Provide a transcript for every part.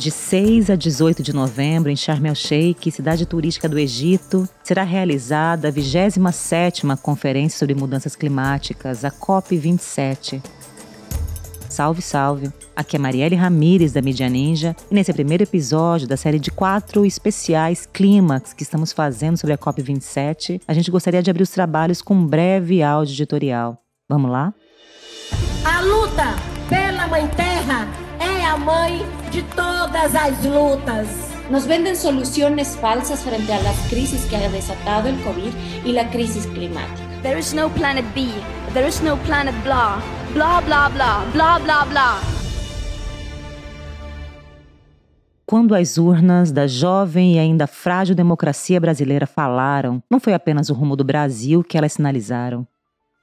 De 6 a 18 de novembro, em Sharm el-Sheikh, cidade turística do Egito, será realizada a 27ª Conferência sobre Mudanças Climáticas, a COP27. Salve, salve! Aqui é Marielle Ramires, da Mídia Ninja, e nesse primeiro episódio da série de quatro especiais clímax que estamos fazendo sobre a COP27, a gente gostaria de abrir os trabalhos com um breve áudio editorial. Vamos lá? A luta pela Mãe Terra a mãe de todas as lutas. Nos venden soluciones falsas frente a las crisis que ha desatado el COVID y la crisis climática. There is no planet B. There is no planet blah. Blah, blah, blah. Blah, blah, blah. Quando as urnas da jovem e ainda frágil democracia brasileira falaram, não foi apenas o rumo do Brasil que elas sinalizaram.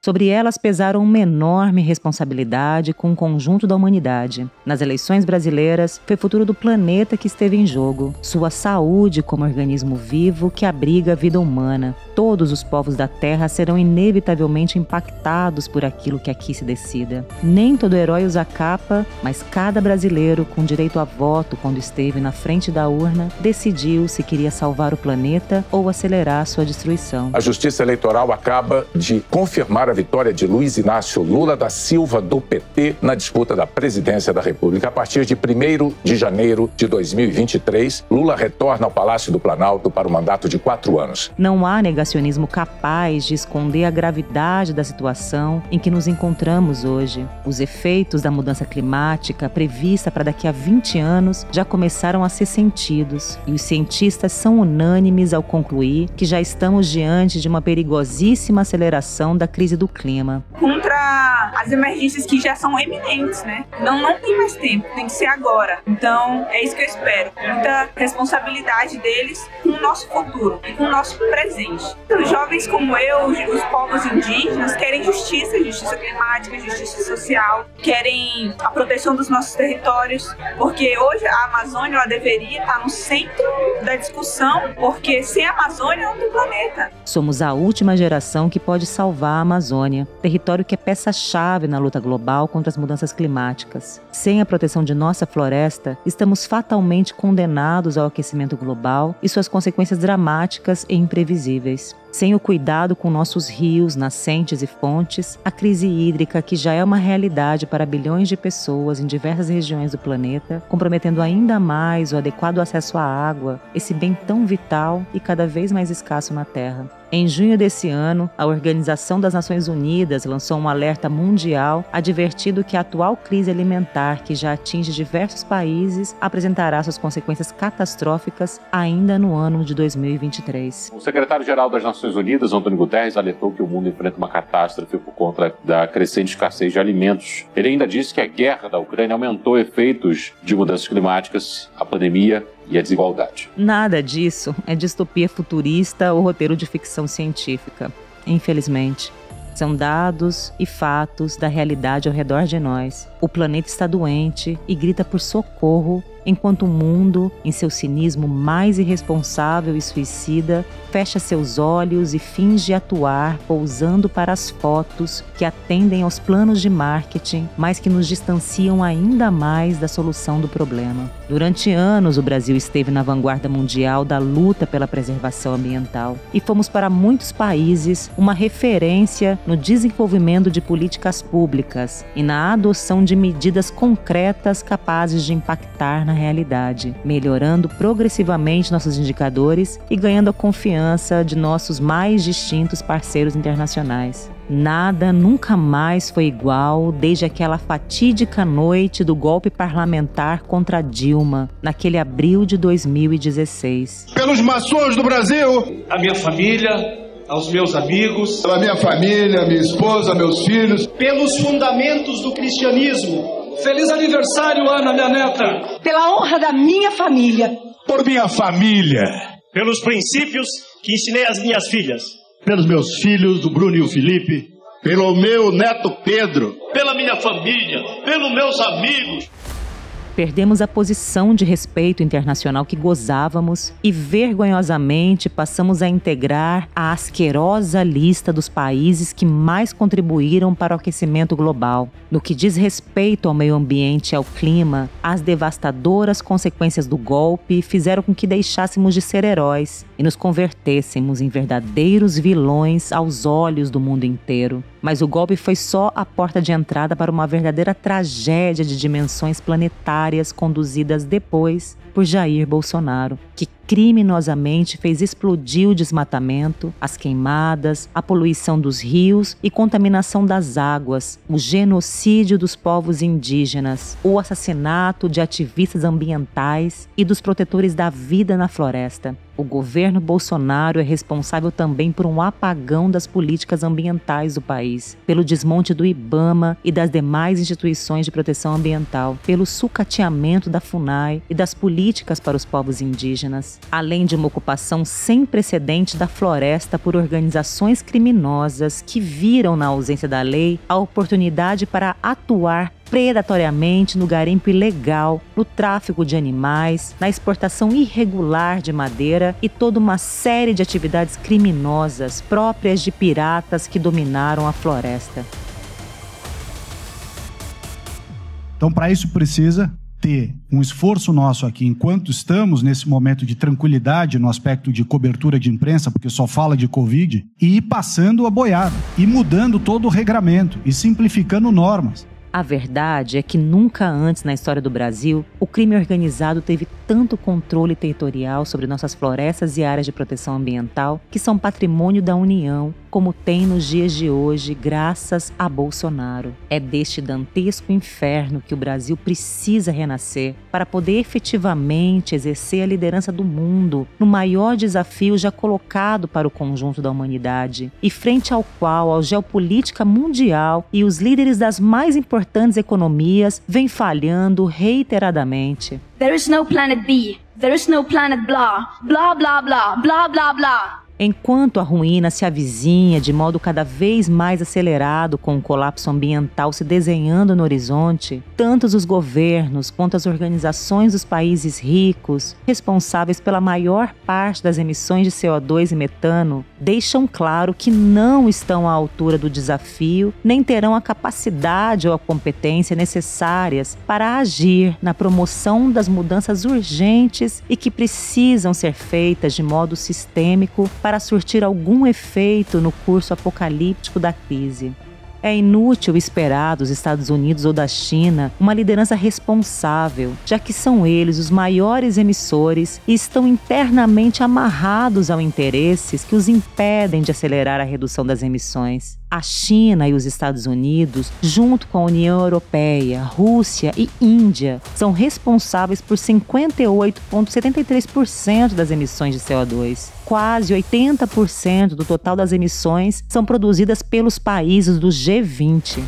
Sobre elas pesaram uma enorme responsabilidade com o conjunto da humanidade. Nas eleições brasileiras, foi o futuro do planeta que esteve em jogo, sua saúde como organismo vivo que abriga a vida humana. Todos os povos da Terra serão inevitavelmente impactados por aquilo que aqui se decida. Nem todo herói usa capa, mas cada brasileiro, com direito a voto quando esteve na frente da urna, decidiu se queria salvar o planeta ou acelerar sua destruição. A Justiça Eleitoral acaba de confirmar a vitória de Luiz Inácio Lula da Silva do PT na disputa da presidência da República. A partir de 1 de janeiro de 2023, Lula retorna ao Palácio do Planalto para o um mandato de quatro anos. Não há negacionismo capaz de esconder a gravidade da situação em que nos encontramos hoje. Os efeitos da mudança climática prevista para daqui a 20 anos já começaram a ser sentidos e os cientistas são unânimes ao concluir que já estamos diante de uma perigosíssima aceleração da crise do do clima. Contra as emergências que já são eminentes, né? Não, não tem mais tempo, tem que ser agora. Então, é isso que eu espero. Muita responsabilidade deles com o nosso futuro e com o nosso presente. Os jovens como eu, os povos indígenas, querem justiça, justiça climática, justiça social, querem a proteção dos nossos territórios, porque hoje a Amazônia ela deveria estar no centro da discussão, porque sem a Amazônia não tem planeta. Somos a última geração que pode salvar a Amazônia Amazônia, território que é peça-chave na luta global contra as mudanças climáticas. Sem a proteção de nossa floresta, estamos fatalmente condenados ao aquecimento global e suas consequências dramáticas e imprevisíveis. Sem o cuidado com nossos rios, nascentes e fontes, a crise hídrica, que já é uma realidade para bilhões de pessoas em diversas regiões do planeta, comprometendo ainda mais o adequado acesso à água, esse bem tão vital e cada vez mais escasso na Terra. Em junho desse ano, a Organização das Nações Unidas lançou um alerta mundial advertindo que a atual crise alimentar, que já atinge diversos países, apresentará suas consequências catastróficas ainda no ano de 2023. O secretário-geral das Nações Unidas, Antônio Guterres, alertou que o mundo enfrenta uma catástrofe por conta da crescente escassez de alimentos. Ele ainda disse que a guerra da Ucrânia aumentou efeitos de mudanças climáticas, a pandemia e a desigualdade. Nada disso é distopia futurista ou roteiro de ficção científica. Infelizmente, são dados e fatos da realidade ao redor de nós. O planeta está doente e grita por socorro enquanto o mundo, em seu cinismo mais irresponsável e suicida, fecha seus olhos e finge atuar pousando para as fotos que atendem aos planos de marketing, mas que nos distanciam ainda mais da solução do problema. Durante anos, o Brasil esteve na vanguarda mundial da luta pela preservação ambiental e fomos para muitos países uma referência no desenvolvimento de políticas públicas e na adoção de medidas concretas capazes de impactar na realidade, melhorando progressivamente nossos indicadores e ganhando a confiança de nossos mais distintos parceiros internacionais. Nada nunca mais foi igual desde aquela fatídica noite do golpe parlamentar contra Dilma, naquele abril de 2016. Pelos maçons do Brasil, a minha família, aos meus amigos, pela minha família, minha esposa, meus filhos, pelos fundamentos do cristianismo. Feliz aniversário, Ana, minha neta. Pela honra da minha família. Por minha família. Pelos princípios que ensinei às minhas filhas. Pelos meus filhos, o Bruno e o Felipe. Pelo meu neto Pedro. Pela minha família. Pelos meus amigos. Perdemos a posição de respeito internacional que gozávamos e vergonhosamente passamos a integrar a asquerosa lista dos países que mais contribuíram para o aquecimento global. No que diz respeito ao meio ambiente e ao clima, as devastadoras consequências do golpe fizeram com que deixássemos de ser heróis e nos convertêssemos em verdadeiros vilões aos olhos do mundo inteiro. Mas o golpe foi só a porta de entrada para uma verdadeira tragédia de dimensões planetárias conduzidas depois por Jair Bolsonaro, que criminosamente fez explodir o desmatamento, as queimadas, a poluição dos rios e contaminação das águas, o genocídio dos povos indígenas, o assassinato de ativistas ambientais e dos protetores da vida na floresta. O governo Bolsonaro é responsável também por um apagão das políticas ambientais do país, pelo desmonte do IBAMA e das demais instituições de proteção ambiental, pelo sucateamento da FUNAI e das políticas para os povos indígenas, além de uma ocupação sem precedente da floresta por organizações criminosas que viram na ausência da lei a oportunidade para atuar predatoriamente no garimpo ilegal, no tráfico de animais, na exportação irregular de madeira e toda uma série de atividades criminosas próprias de piratas que dominaram a floresta. Então, para isso precisa ter um esforço nosso aqui, enquanto estamos nesse momento de tranquilidade no aspecto de cobertura de imprensa, porque só fala de Covid, e ir passando a boiada, e mudando todo o regramento, e simplificando normas. A verdade é que nunca antes na história do Brasil o crime organizado teve tanto controle territorial sobre nossas florestas e áreas de proteção ambiental, que são patrimônio da União, como tem nos dias de hoje, graças a Bolsonaro. É deste dantesco inferno que o Brasil precisa renascer para poder efetivamente exercer a liderança do mundo no maior desafio já colocado para o conjunto da humanidade e frente ao qual a geopolítica mundial e os líderes das mais importantes economias vêm falhando reiteradamente. There is no planet B. There is no planet blah. Blah, blah, blah. Blah, blah, blah. Enquanto a ruína se avizinha de modo cada vez mais acelerado com o colapso ambiental se desenhando no horizonte, tantos os governos quanto as organizações dos países ricos, responsáveis pela maior parte das emissões de CO2 e metano, deixam claro que não estão à altura do desafio nem terão a capacidade ou a competência necessárias para agir na promoção das mudanças urgentes e que precisam ser feitas de modo sistêmico para surtir algum efeito no curso apocalíptico da crise. É inútil esperar dos Estados Unidos ou da China uma liderança responsável, já que são eles os maiores emissores e estão internamente amarrados a interesses que os impedem de acelerar a redução das emissões. A China e os Estados Unidos, junto com a União Europeia, Rússia e Índia, são responsáveis por 58,73% das emissões de CO2. Quase 80% do total das emissões são produzidas pelos países do G20.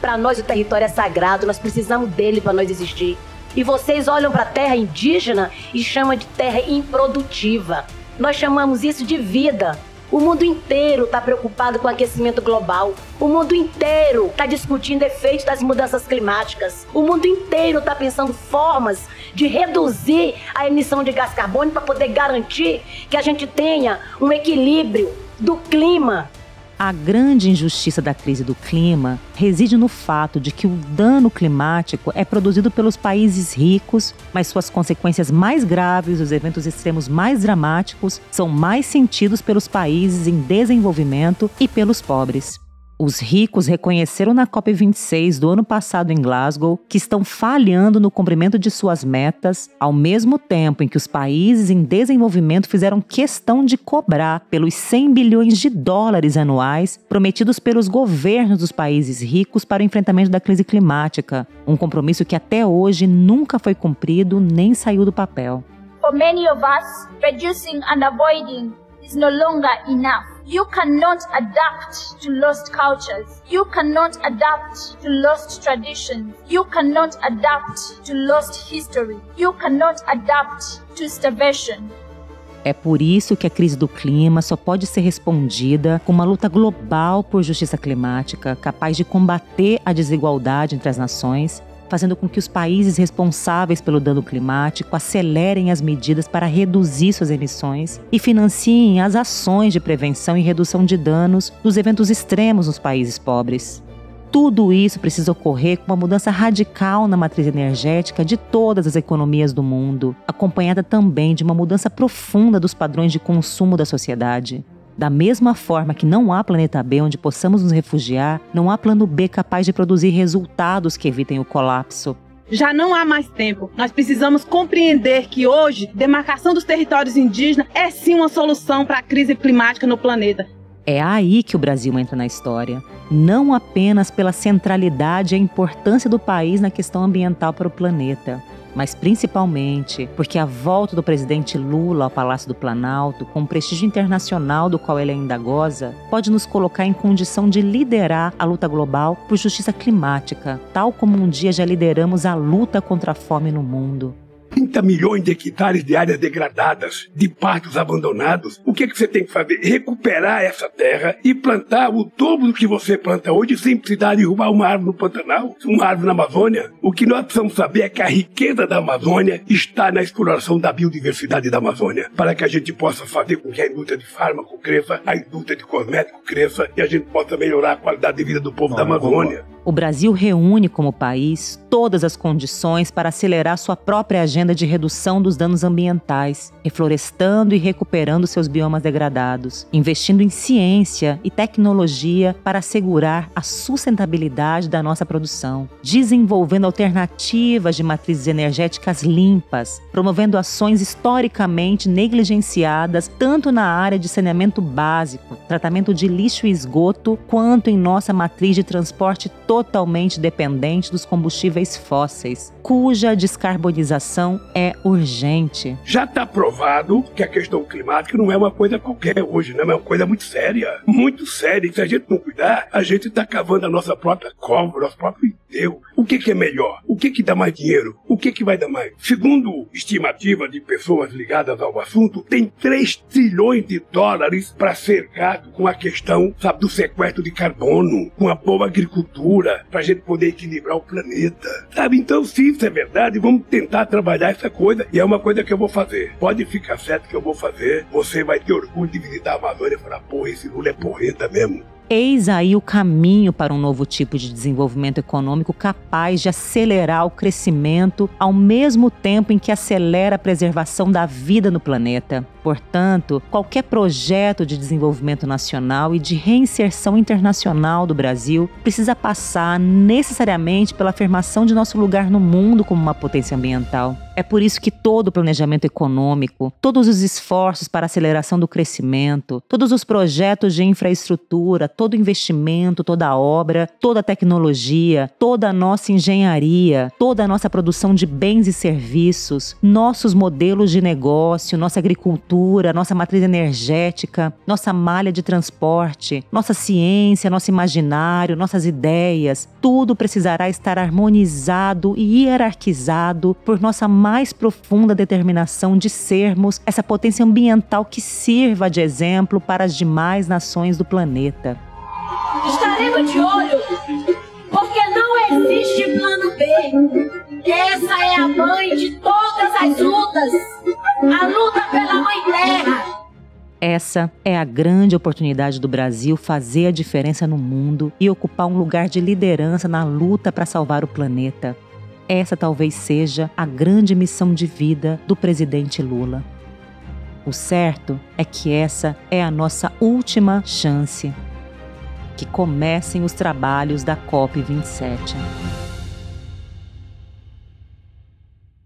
Para nós, o território é sagrado, nós precisamos dele para nós existir. E vocês olham para a terra indígena e chamam de terra improdutiva. Nós chamamos isso de vida. O mundo inteiro está preocupado com o aquecimento global. O mundo inteiro está discutindo efeitos das mudanças climáticas. O mundo inteiro está pensando formas de reduzir a emissão de gás carbônico para poder garantir que a gente tenha um equilíbrio do clima a grande injustiça da crise do clima reside no fato de que o dano climático é produzido pelos países ricos, mas suas consequências mais graves, os eventos extremos mais dramáticos, são mais sentidos pelos países em desenvolvimento e pelos pobres. Os ricos reconheceram na COP26 do ano passado em Glasgow que estão falhando no cumprimento de suas metas, ao mesmo tempo em que os países em desenvolvimento fizeram questão de cobrar pelos 100 bilhões de dólares anuais prometidos pelos governos dos países ricos para o enfrentamento da crise climática, um compromisso que até hoje nunca foi cumprido nem saiu do papel. For many of us, reducing and avoiding is no longer enough. You cannot adapt to lost cultures. You cannot adapt to lost traditions. You cannot adapt to lost history. You cannot adapt to starvation. É por isso que a crise do clima só pode ser respondida com uma luta global por justiça climática, capaz de combater a desigualdade entre as nações fazendo com que os países responsáveis pelo dano climático acelerem as medidas para reduzir suas emissões e financiem as ações de prevenção e redução de danos dos eventos extremos nos países pobres. Tudo isso precisa ocorrer com uma mudança radical na matriz energética de todas as economias do mundo, acompanhada também de uma mudança profunda dos padrões de consumo da sociedade. Da mesma forma que não há planeta B onde possamos nos refugiar, não há plano B capaz de produzir resultados que evitem o colapso. Já não há mais tempo. Nós precisamos compreender que hoje, demarcação dos territórios indígenas é sim uma solução para a crise climática no planeta. É aí que o Brasil entra na história, não apenas pela centralidade e a importância do país na questão ambiental para o planeta, mas principalmente porque a volta do presidente Lula ao Palácio do Planalto, com o prestígio internacional do qual ele ainda goza, pode nos colocar em condição de liderar a luta global por justiça climática, tal como um dia já lideramos a luta contra a fome no mundo. 30 milhões de hectares de áreas degradadas, de pastos abandonados. O que, é que você tem que fazer? Recuperar essa terra e plantar o dobro do que você planta hoje sem precisar derrubar uma árvore no Pantanal, uma árvore na Amazônia. O que nós precisamos saber é que a riqueza da Amazônia está na exploração da biodiversidade da Amazônia, para que a gente possa fazer com que a indústria de fármaco cresça, a indústria de cosmético cresça e a gente possa melhorar a qualidade de vida do povo da Amazônia. O Brasil reúne como país todas as condições para acelerar sua própria agenda de redução dos danos ambientais, reflorestando e recuperando seus biomas degradados, investindo em ciência e tecnologia para assegurar a sustentabilidade da nossa produção, desenvolvendo alternativas de matrizes energéticas limpas, promovendo ações historicamente negligenciadas tanto na área de saneamento básico, tratamento de lixo e esgoto, quanto em nossa matriz de transporte totalmente dependente dos combustíveis fósseis, cuja descarbonização é urgente. Já está provado que a questão climática não é uma coisa qualquer hoje, né? é uma coisa muito séria. Muito séria. E se a gente não cuidar, a gente está cavando a nossa própria cova, nosso próprio enterro. O que, que é melhor? O que, que dá mais dinheiro? O que, que vai dar mais? Segundo estimativa de pessoas ligadas ao assunto, tem 3 trilhões de dólares para ser gasto com a questão sabe, do sequestro de carbono, com a boa agricultura para a gente poder equilibrar o planeta. Sabe? Então, se isso é verdade, vamos tentar trabalhar essa coisa. E é uma coisa que eu vou fazer. Pode ficar certo que eu vou fazer. Você vai ter orgulho de visitar a Amazônia e falar, porra, esse Lula é porreta mesmo. Eis aí o caminho para um novo tipo de desenvolvimento econômico capaz de acelerar o crescimento ao mesmo tempo em que acelera a preservação da vida no planeta. Portanto, qualquer projeto de desenvolvimento nacional e de reinserção internacional do Brasil precisa passar necessariamente pela afirmação de nosso lugar no mundo como uma potência ambiental. É por isso que todo o planejamento econômico, todos os esforços para aceleração do crescimento, todos os projetos de infraestrutura, todo investimento, toda obra, toda tecnologia, toda a nossa engenharia, toda a nossa produção de bens e serviços, nossos modelos de negócio, nossa agricultura, nossa matriz energética, nossa malha de transporte, nossa ciência, nosso imaginário, nossas ideias, tudo precisará estar harmonizado e hierarquizado por nossa mais profunda determinação de sermos essa potência ambiental que sirva de exemplo para as demais nações do planeta. Estaremos de olho, porque não existe plano B. Essa é a mãe de todas as lutas a luta pela Mãe Terra. Essa é a grande oportunidade do Brasil fazer a diferença no mundo e ocupar um lugar de liderança na luta para salvar o planeta. Essa talvez seja a grande missão de vida do presidente Lula. O certo é que essa é a nossa última chance. Que comecem os trabalhos da COP27.